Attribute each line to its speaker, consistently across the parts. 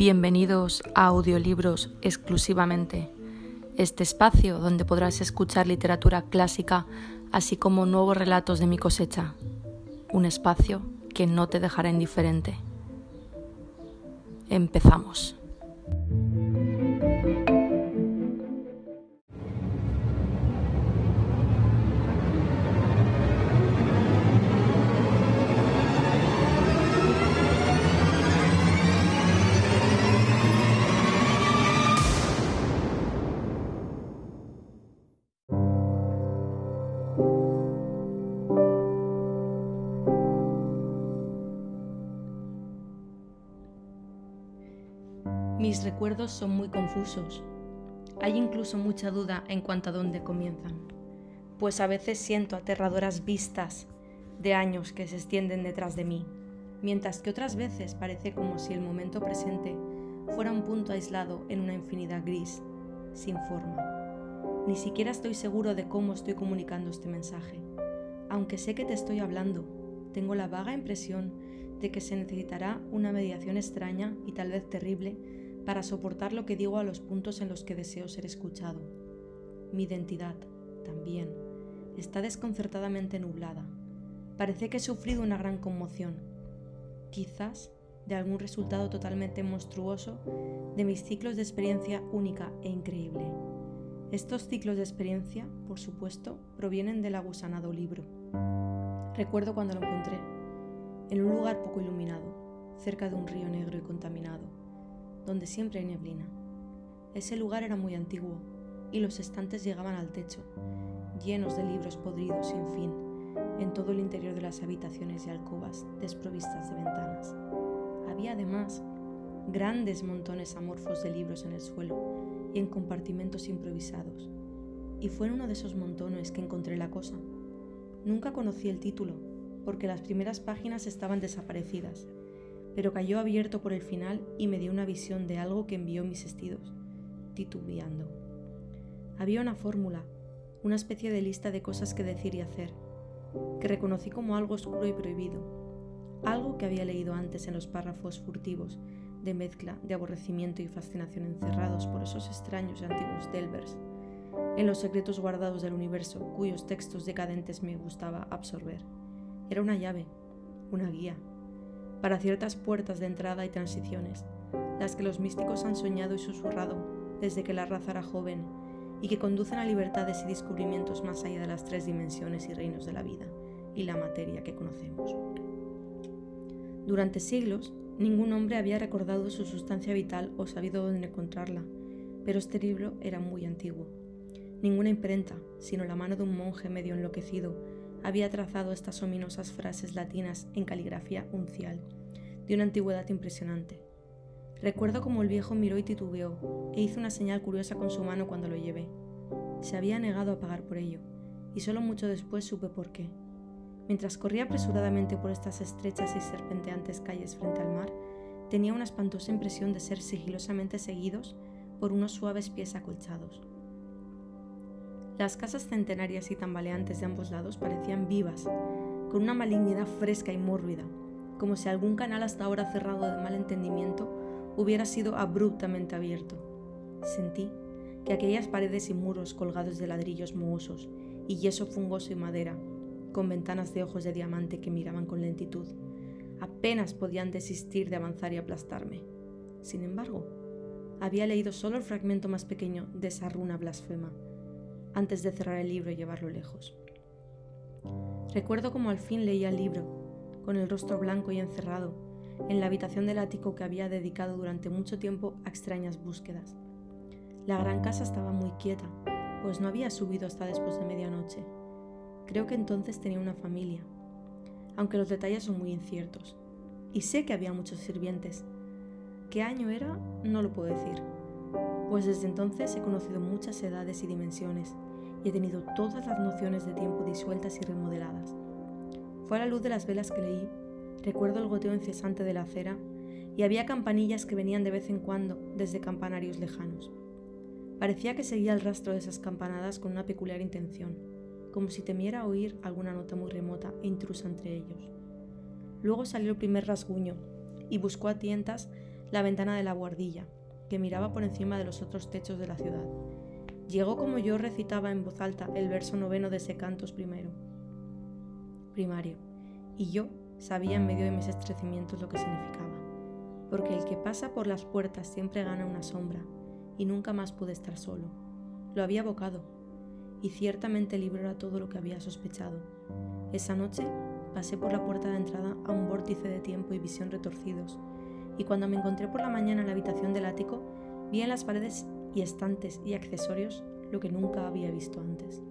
Speaker 1: Bienvenidos a Audiolibros exclusivamente, este espacio donde podrás escuchar literatura clásica así como nuevos relatos de mi cosecha, un espacio que no te dejará indiferente. Empezamos. Mis recuerdos son muy confusos. Hay incluso mucha duda en cuanto a dónde comienzan, pues a veces siento aterradoras vistas de años que se extienden detrás de mí, mientras que otras veces parece como si el momento presente fuera un punto aislado en una infinidad gris, sin forma. Ni siquiera estoy seguro de cómo estoy comunicando este mensaje. Aunque sé que te estoy hablando, tengo la vaga impresión de que se necesitará una mediación extraña y tal vez terrible para soportar lo que digo a los puntos en los que deseo ser escuchado. Mi identidad, también, está desconcertadamente nublada. Parece que he sufrido una gran conmoción, quizás de algún resultado totalmente monstruoso de mis ciclos de experiencia única e increíble. Estos ciclos de experiencia, por supuesto, provienen del agusanado libro. Recuerdo cuando lo encontré, en un lugar poco iluminado, cerca de un río negro y contaminado donde siempre hay neblina. Ese lugar era muy antiguo y los estantes llegaban al techo, llenos de libros podridos sin fin, en todo el interior de las habitaciones y alcobas desprovistas de ventanas. Había además grandes montones amorfos de libros en el suelo y en compartimentos improvisados. Y fue en uno de esos montones que encontré la cosa. Nunca conocí el título, porque las primeras páginas estaban desaparecidas pero cayó abierto por el final y me dio una visión de algo que envió mis vestidos, titubeando. Había una fórmula, una especie de lista de cosas que decir y hacer, que reconocí como algo oscuro y prohibido, algo que había leído antes en los párrafos furtivos de mezcla de aborrecimiento y fascinación encerrados por esos extraños y antiguos Delvers, en los secretos guardados del universo cuyos textos decadentes me gustaba absorber. Era una llave, una guía, para ciertas puertas de entrada y transiciones, las que los místicos han soñado y susurrado desde que la raza era joven y que conducen a libertades y descubrimientos más allá de las tres dimensiones y reinos de la vida y la materia que conocemos. Durante siglos, ningún hombre había recordado su sustancia vital o sabido dónde encontrarla, pero este libro era muy antiguo. Ninguna imprenta, sino la mano de un monje medio enloquecido, había trazado estas ominosas frases latinas en caligrafía uncial, de una antigüedad impresionante. Recuerdo cómo el viejo miró y titubeó, e hizo una señal curiosa con su mano cuando lo llevé. Se había negado a pagar por ello, y solo mucho después supe por qué. Mientras corría apresuradamente por estas estrechas y serpenteantes calles frente al mar, tenía una espantosa impresión de ser sigilosamente seguidos por unos suaves pies acolchados. Las casas centenarias y tambaleantes de ambos lados parecían vivas, con una malignidad fresca y mórbida, como si algún canal hasta ahora cerrado de mal entendimiento hubiera sido abruptamente abierto. Sentí que aquellas paredes y muros colgados de ladrillos mohosos y yeso fungoso y madera, con ventanas de ojos de diamante que miraban con lentitud, apenas podían desistir de avanzar y aplastarme. Sin embargo, había leído solo el fragmento más pequeño de esa runa blasfema, antes de cerrar el libro y llevarlo lejos. Recuerdo como al fin leía el libro, con el rostro blanco y encerrado, en la habitación del ático que había dedicado durante mucho tiempo a extrañas búsquedas. La gran casa estaba muy quieta, pues no había subido hasta después de medianoche. Creo que entonces tenía una familia, aunque los detalles son muy inciertos. Y sé que había muchos sirvientes. ¿Qué año era? No lo puedo decir pues desde entonces he conocido muchas edades y dimensiones y he tenido todas las nociones de tiempo disueltas y remodeladas. Fue a la luz de las velas que leí, recuerdo el goteo incesante de la acera y había campanillas que venían de vez en cuando desde campanarios lejanos. Parecía que seguía el rastro de esas campanadas con una peculiar intención, como si temiera oír alguna nota muy remota e intrusa entre ellos. Luego salió el primer rasguño y buscó a tientas la ventana de la guardilla, que miraba por encima de los otros techos de la ciudad. Llegó como yo recitaba en voz alta el verso noveno de ese cantos primero, primario, y yo sabía en medio de mis estrecimientos lo que significaba, porque el que pasa por las puertas siempre gana una sombra, y nunca más pude estar solo. Lo había evocado, y ciertamente el libro todo lo que había sospechado. Esa noche pasé por la puerta de entrada a un vórtice de tiempo y visión retorcidos, y cuando me encontré por la mañana en la habitación del ático, vi en las paredes y estantes y accesorios lo que nunca había visto antes.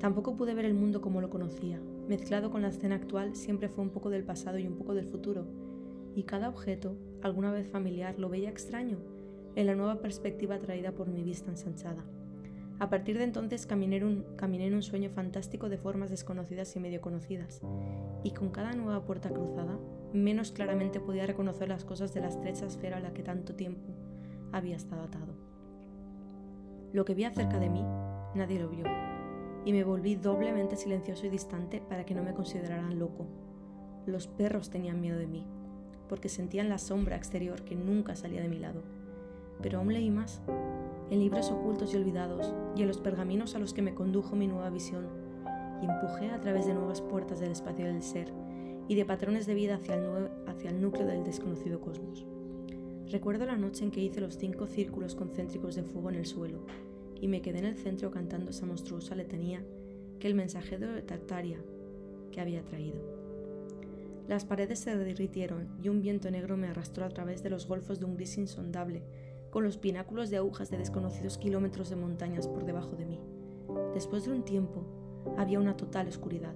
Speaker 1: Tampoco pude ver el mundo como lo conocía. Mezclado con la escena actual, siempre fue un poco del pasado y un poco del futuro, y cada objeto, alguna vez familiar, lo veía extraño en la nueva perspectiva traída por mi vista ensanchada. A partir de entonces caminé, en un sueño fantástico de formas desconocidas y medio conocidas, y con cada nueva puerta cruzada, menos claramente podía reconocer las cosas de la estrecha esfera a la que tanto tiempo había estado atado. Lo que vi acerca de mí, nadie lo vio, y me volví doblemente silencioso y distante para que no me consideraran loco. Los perros tenían miedo de mí, porque sentían la sombra exterior que nunca salía de mi lado. Pero aún leí más en libros ocultos y olvidados, y en los pergaminos a los que me condujo mi nueva visión, y empujé a través de nuevas puertas del espacio del ser y de patrones de vida hacia el, núcleo del desconocido cosmos. Recuerdo la noche en que hice los cinco círculos concéntricos de fuego en el suelo, y me quedé en el centro cantando esa monstruosa letanía que el mensajero de Tartaria que había traído. Las paredes se derritieron y un viento negro me arrastró a través de los golfos de un gris insondable con los pináculos de agujas de desconocidos kilómetros de montañas por debajo de mí. Después de un tiempo, había una total oscuridad,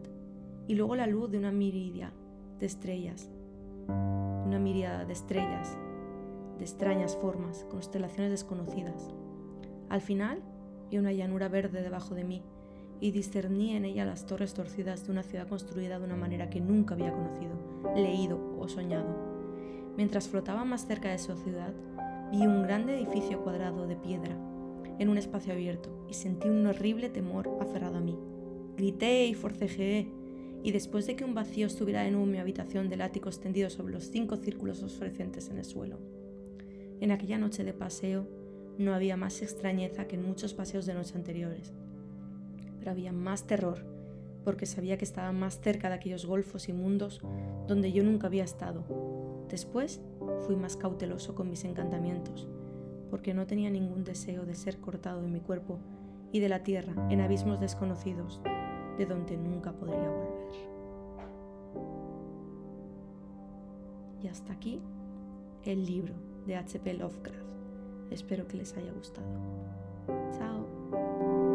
Speaker 1: y luego la luz de una miridia de estrellas, una miríada de estrellas, de extrañas formas, constelaciones desconocidas. Al final, vi una llanura verde debajo de mí, y discerní en ella las torres torcidas de una ciudad construida de una manera que nunca había conocido, leído o soñado. Mientras flotaba más cerca de su ciudad, Vi un grande edificio cuadrado de piedra en un espacio abierto y sentí un horrible temor aferrado a mí. Grité y forcejeé, y después de que un vacío estuviera en mi habitación del ático extendido sobre los cinco círculos fosforescentes en el suelo. En aquella noche de paseo no había más extrañeza que en muchos paseos de noche anteriores, pero había más terror porque sabía que estaba más cerca de aquellos golfos inmundos donde yo nunca había estado. Después fui más cauteloso con mis encantamientos, porque no tenía ningún deseo de ser cortado de mi cuerpo y de la tierra en abismos desconocidos de donde nunca podría volver. Y hasta aquí el libro de H.P. Lovecraft. Espero que les haya gustado. Chao.